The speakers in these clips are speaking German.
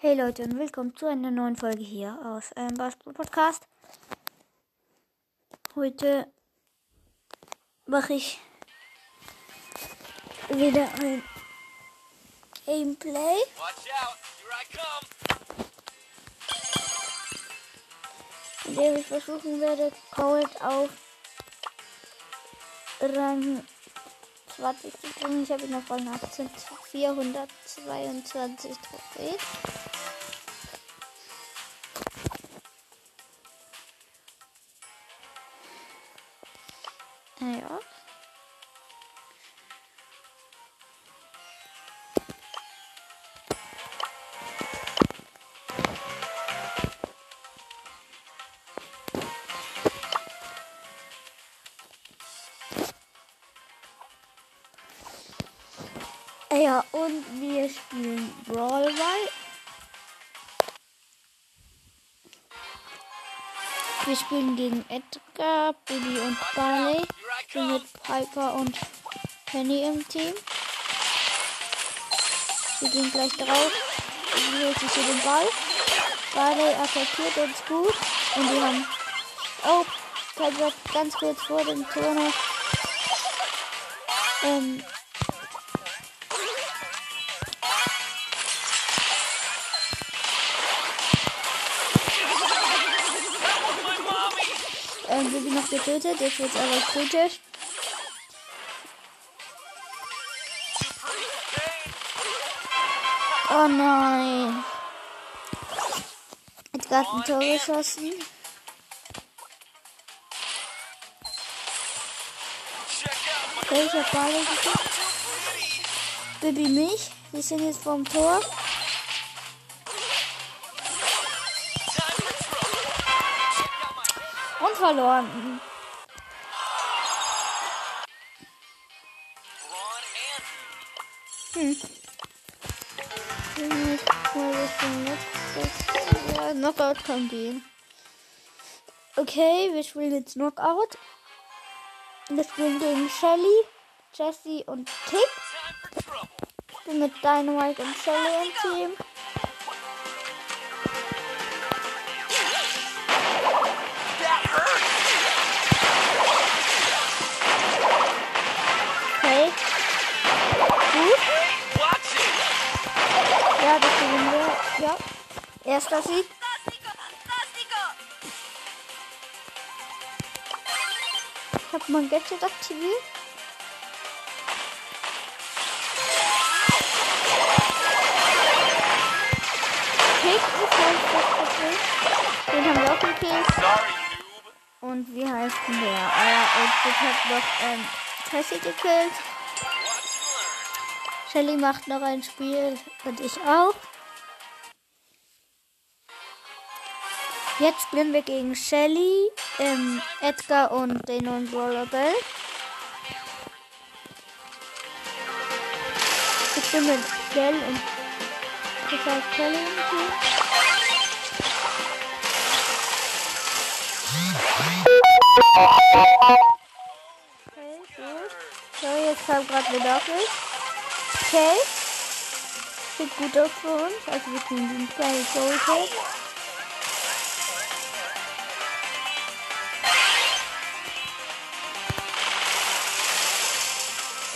Hey Leute und willkommen zu einer neuen Folge hier aus ähm, Basketball Podcast. Heute mache ich wieder ein Gameplay. In dem ich versuchen werde, Cold auf Rang 20 zu bringen. Ich habe ihn auf Rang 18, 422 Trophäen. Ja, und wir spielen Brawl Ball. Wir spielen gegen Edgar, Billy und Barley. Mit Piper und Penny im Team. Wir gehen gleich drauf. Sie holt sich hier den Ball. Barley attackiert uns gut. Und wir haben. Oh, Piper ganz kurz vor dem noch. Ähm, noch getötet. Jetzt wird es aber kritisch. Oh nein. Jetzt gerade ein Tor geschossen. Okay, ich hab beide. Bibi mich. Wir sind jetzt vorm Tor. Verloren. Hm. Ja, Knockout kann gehen. Okay, wir spielen jetzt Knockout. Wir spielen gegen Shelly, Jesse und Tick. Ich bin mit Dynamite und Shelly im Team. Erster Sieg. Ich habe mein Gadget aktiviert. Pick ist halt Problem. Den haben wir auch gekillt. Und wie heißt denn der? Ah, und das hat noch ähm, Tessie gekillt. Shelly macht noch ein Spiel und ich auch. Jetzt spielen wir gegen Shelly, ähm, Edgar und den und Brawler Bell. Ich bin mit Bell und sag Shelly. Okay, gut. So, jetzt kam gerade wieder Doppel. Okay. Sieht gut aus für uns. Also wir kriegen den kleinen Gold.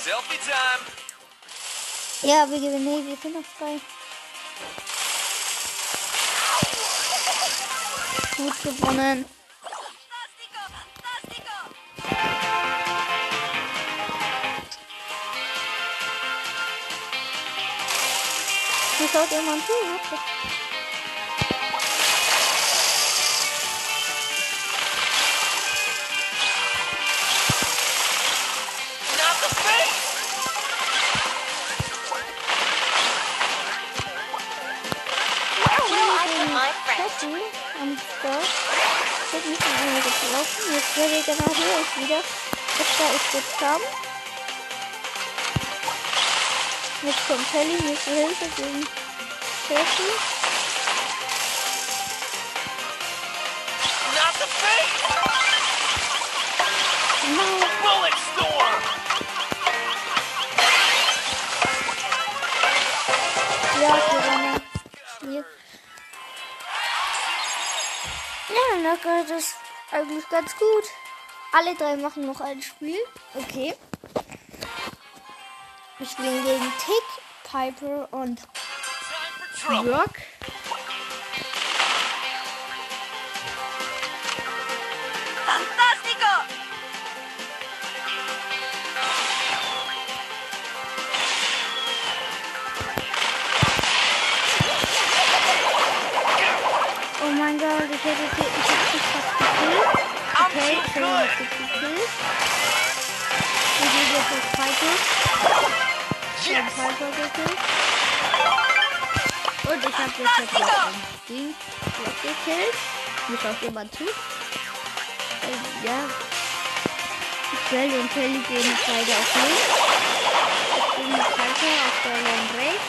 Selfie time. Ja, wir gewinnen. Nee, wir sind noch frei. Gut gewonnen. Hier schaut jemand zu. Jessie am Start. Wird nicht mehr gelaufen. Jetzt wäre genau hier ist wieder. Edgar ist jetzt down. Jetzt kommt Kelly mit Hilfe gegen Jessie. Knacker, das ist eigentlich ganz gut. Alle drei machen noch ein Spiel. Okay. Wir spielen gegen Tick, Piper und. Rock. Oh mein Gott, ich hätte ich hab dich fast gekillt. I'm Okay, gekillt. Wir gehen jetzt auf Piper. Ich Yes. habe Piper gekillt. Und ich habe jetzt noch ein Ding gekillt. Mir schaut jemand zu. Äh, ja. Shelly und Kelly gehen beide auf links. Ich bin mit Piper auf der Lane rechts.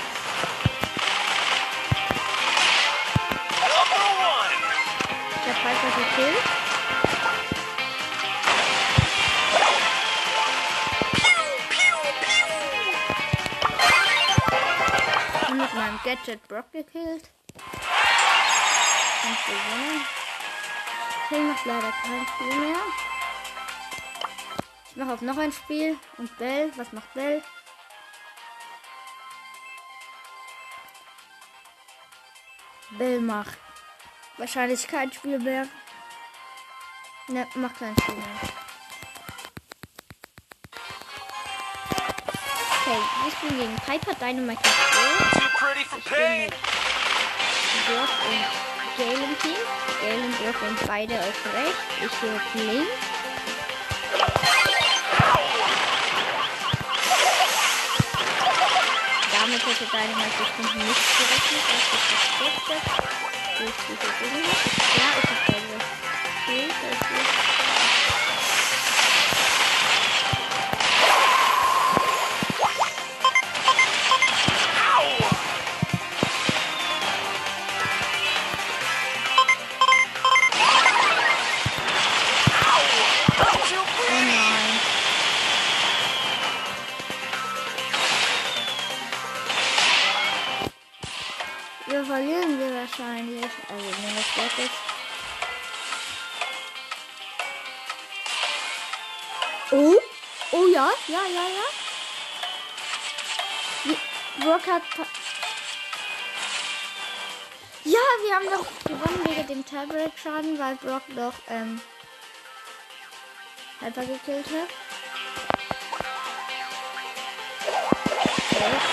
Habe Piper gekillt. Gadget Brock gekillt. Und gewonnen. Till macht leider kein Spiel mehr. Ich mache auf noch ein Spiel. Und Bell, was macht Bell? Bell macht wahrscheinlich kein Spiel mehr. Ne, macht kein Spiel mehr. Okay, wir spielen gegen Piper Dynamite pretty for pain. Brock und Gale im Team. Gale und Brock sind beide auf rechts. Ich auf links. Damit hätte Dynamite bestimmt nicht gerechnet, dass ich das Beste durch diese Dinge. Ja, ich hab selber. Okay, das ist Pa- Ja, wir haben doch gewonnen wegen dem Tiebreak-Schaden, weil Brock doch ähm, Hyper gekillt hat. Okay.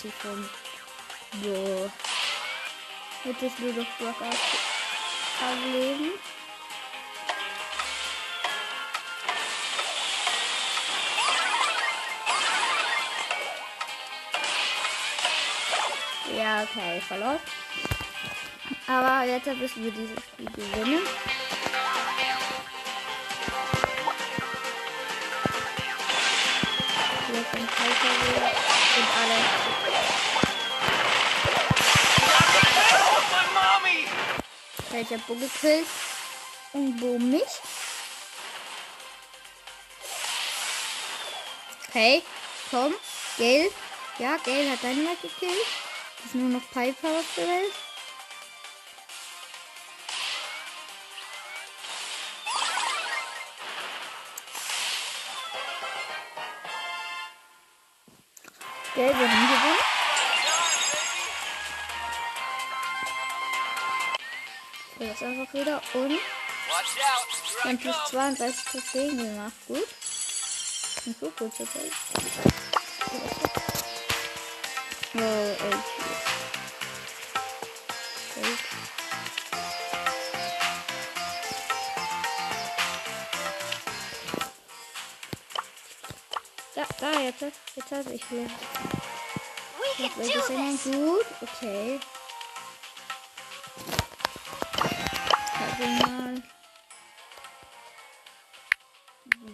50 rum. So. Hättest du doch Brock aufleben. Ja, okay, verloren. Aber jetzt müssen wir dieses Spiel gewinnen. Jetzt ein Kaiser und alle. Welcher Bo gekillt und Bo mich. Okay, komm, Gale. Ja, Gale hat Dynamite gekillt. Ist nur noch Piper auf der Welt. Gale, wir haben gewonnen. So, das einfach wieder und haben plus come. 32 Trophäen gemacht. Gut. Und so gut Zeit. Oh, elf. Elf. Da, da, jetzt, jetzt habe ich. We Jetzt singen. this! Gut, okay. Arsenal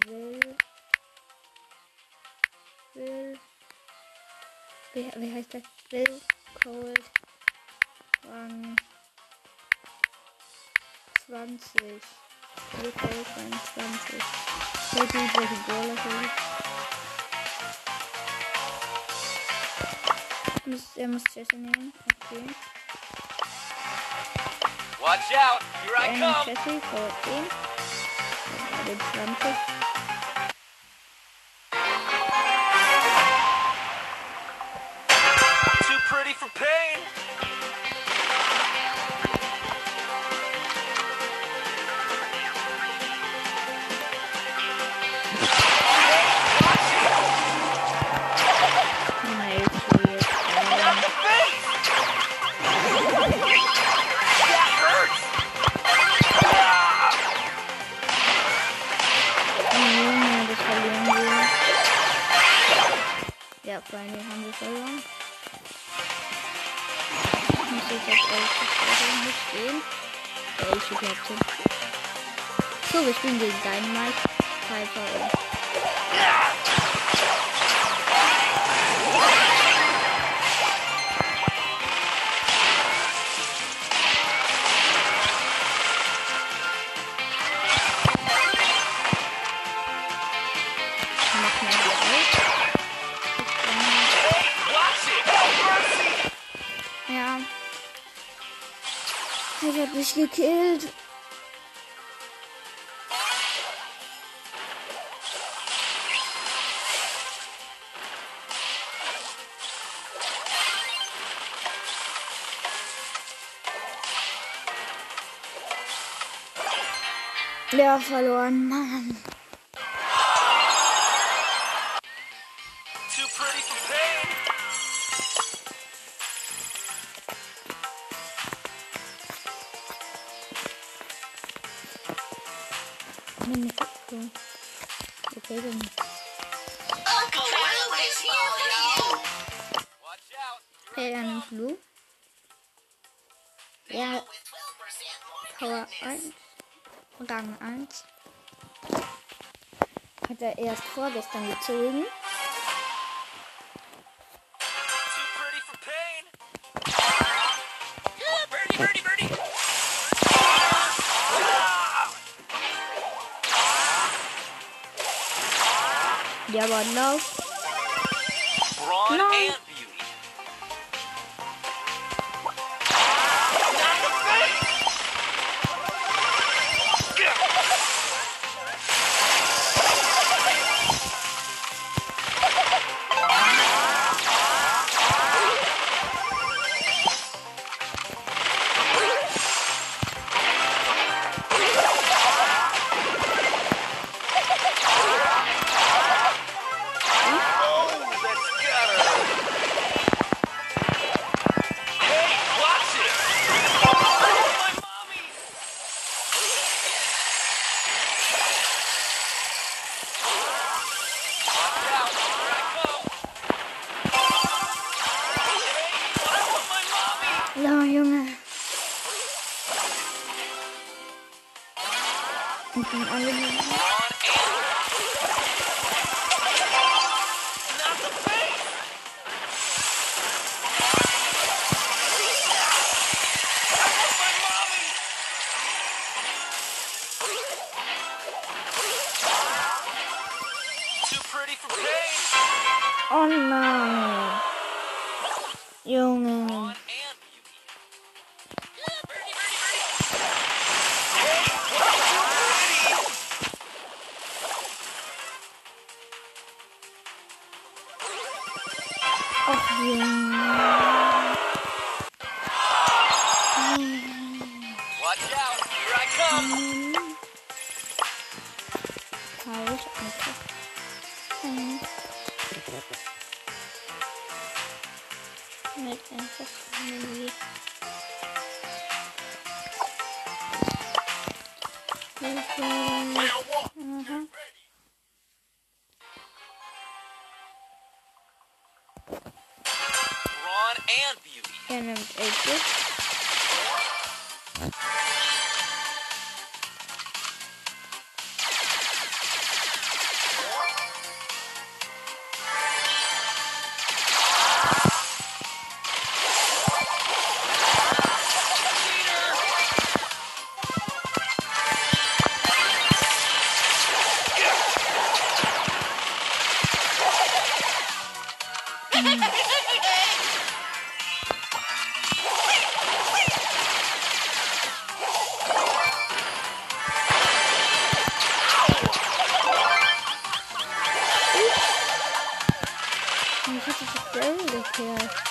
will, will, wie, wie heißt der? Will Cold Run 20. Will Cold Run 20. Ich weiß nicht, welche Brawler das ist. Er muss Jesse nehmen, okay. Watch out. Here I Einen come. Jesse vor 10. Den Freunde, haben wir verloren. Muss ich jetzt echt nicht gehen? So, wir spielen gegen Dynamite, Piper und Ich hab mich gekillt. Ja, verloren. Mann. For you. Watch out. Okay, dann Blue. Ja, With 12% more Power 1. Rang 1. Hat er erst vorgestern gezogen. Ja, aber no. Brawn No. Und and beauty. And it was care.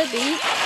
the beach.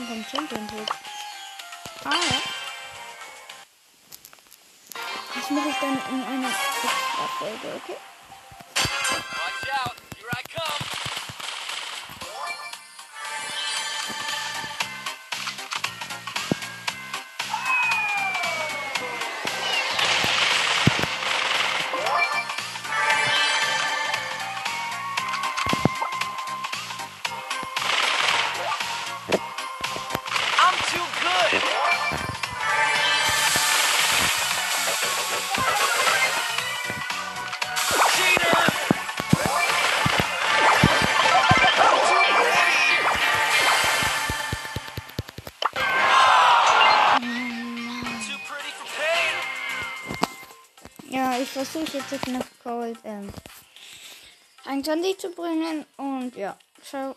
Dann kommt Champion Ah, ja. Das mache ich dann in einer extra Folge, okay? versuche ich jetzt auf Cold ähm, ein Tandy zu bringen und ja, ciao.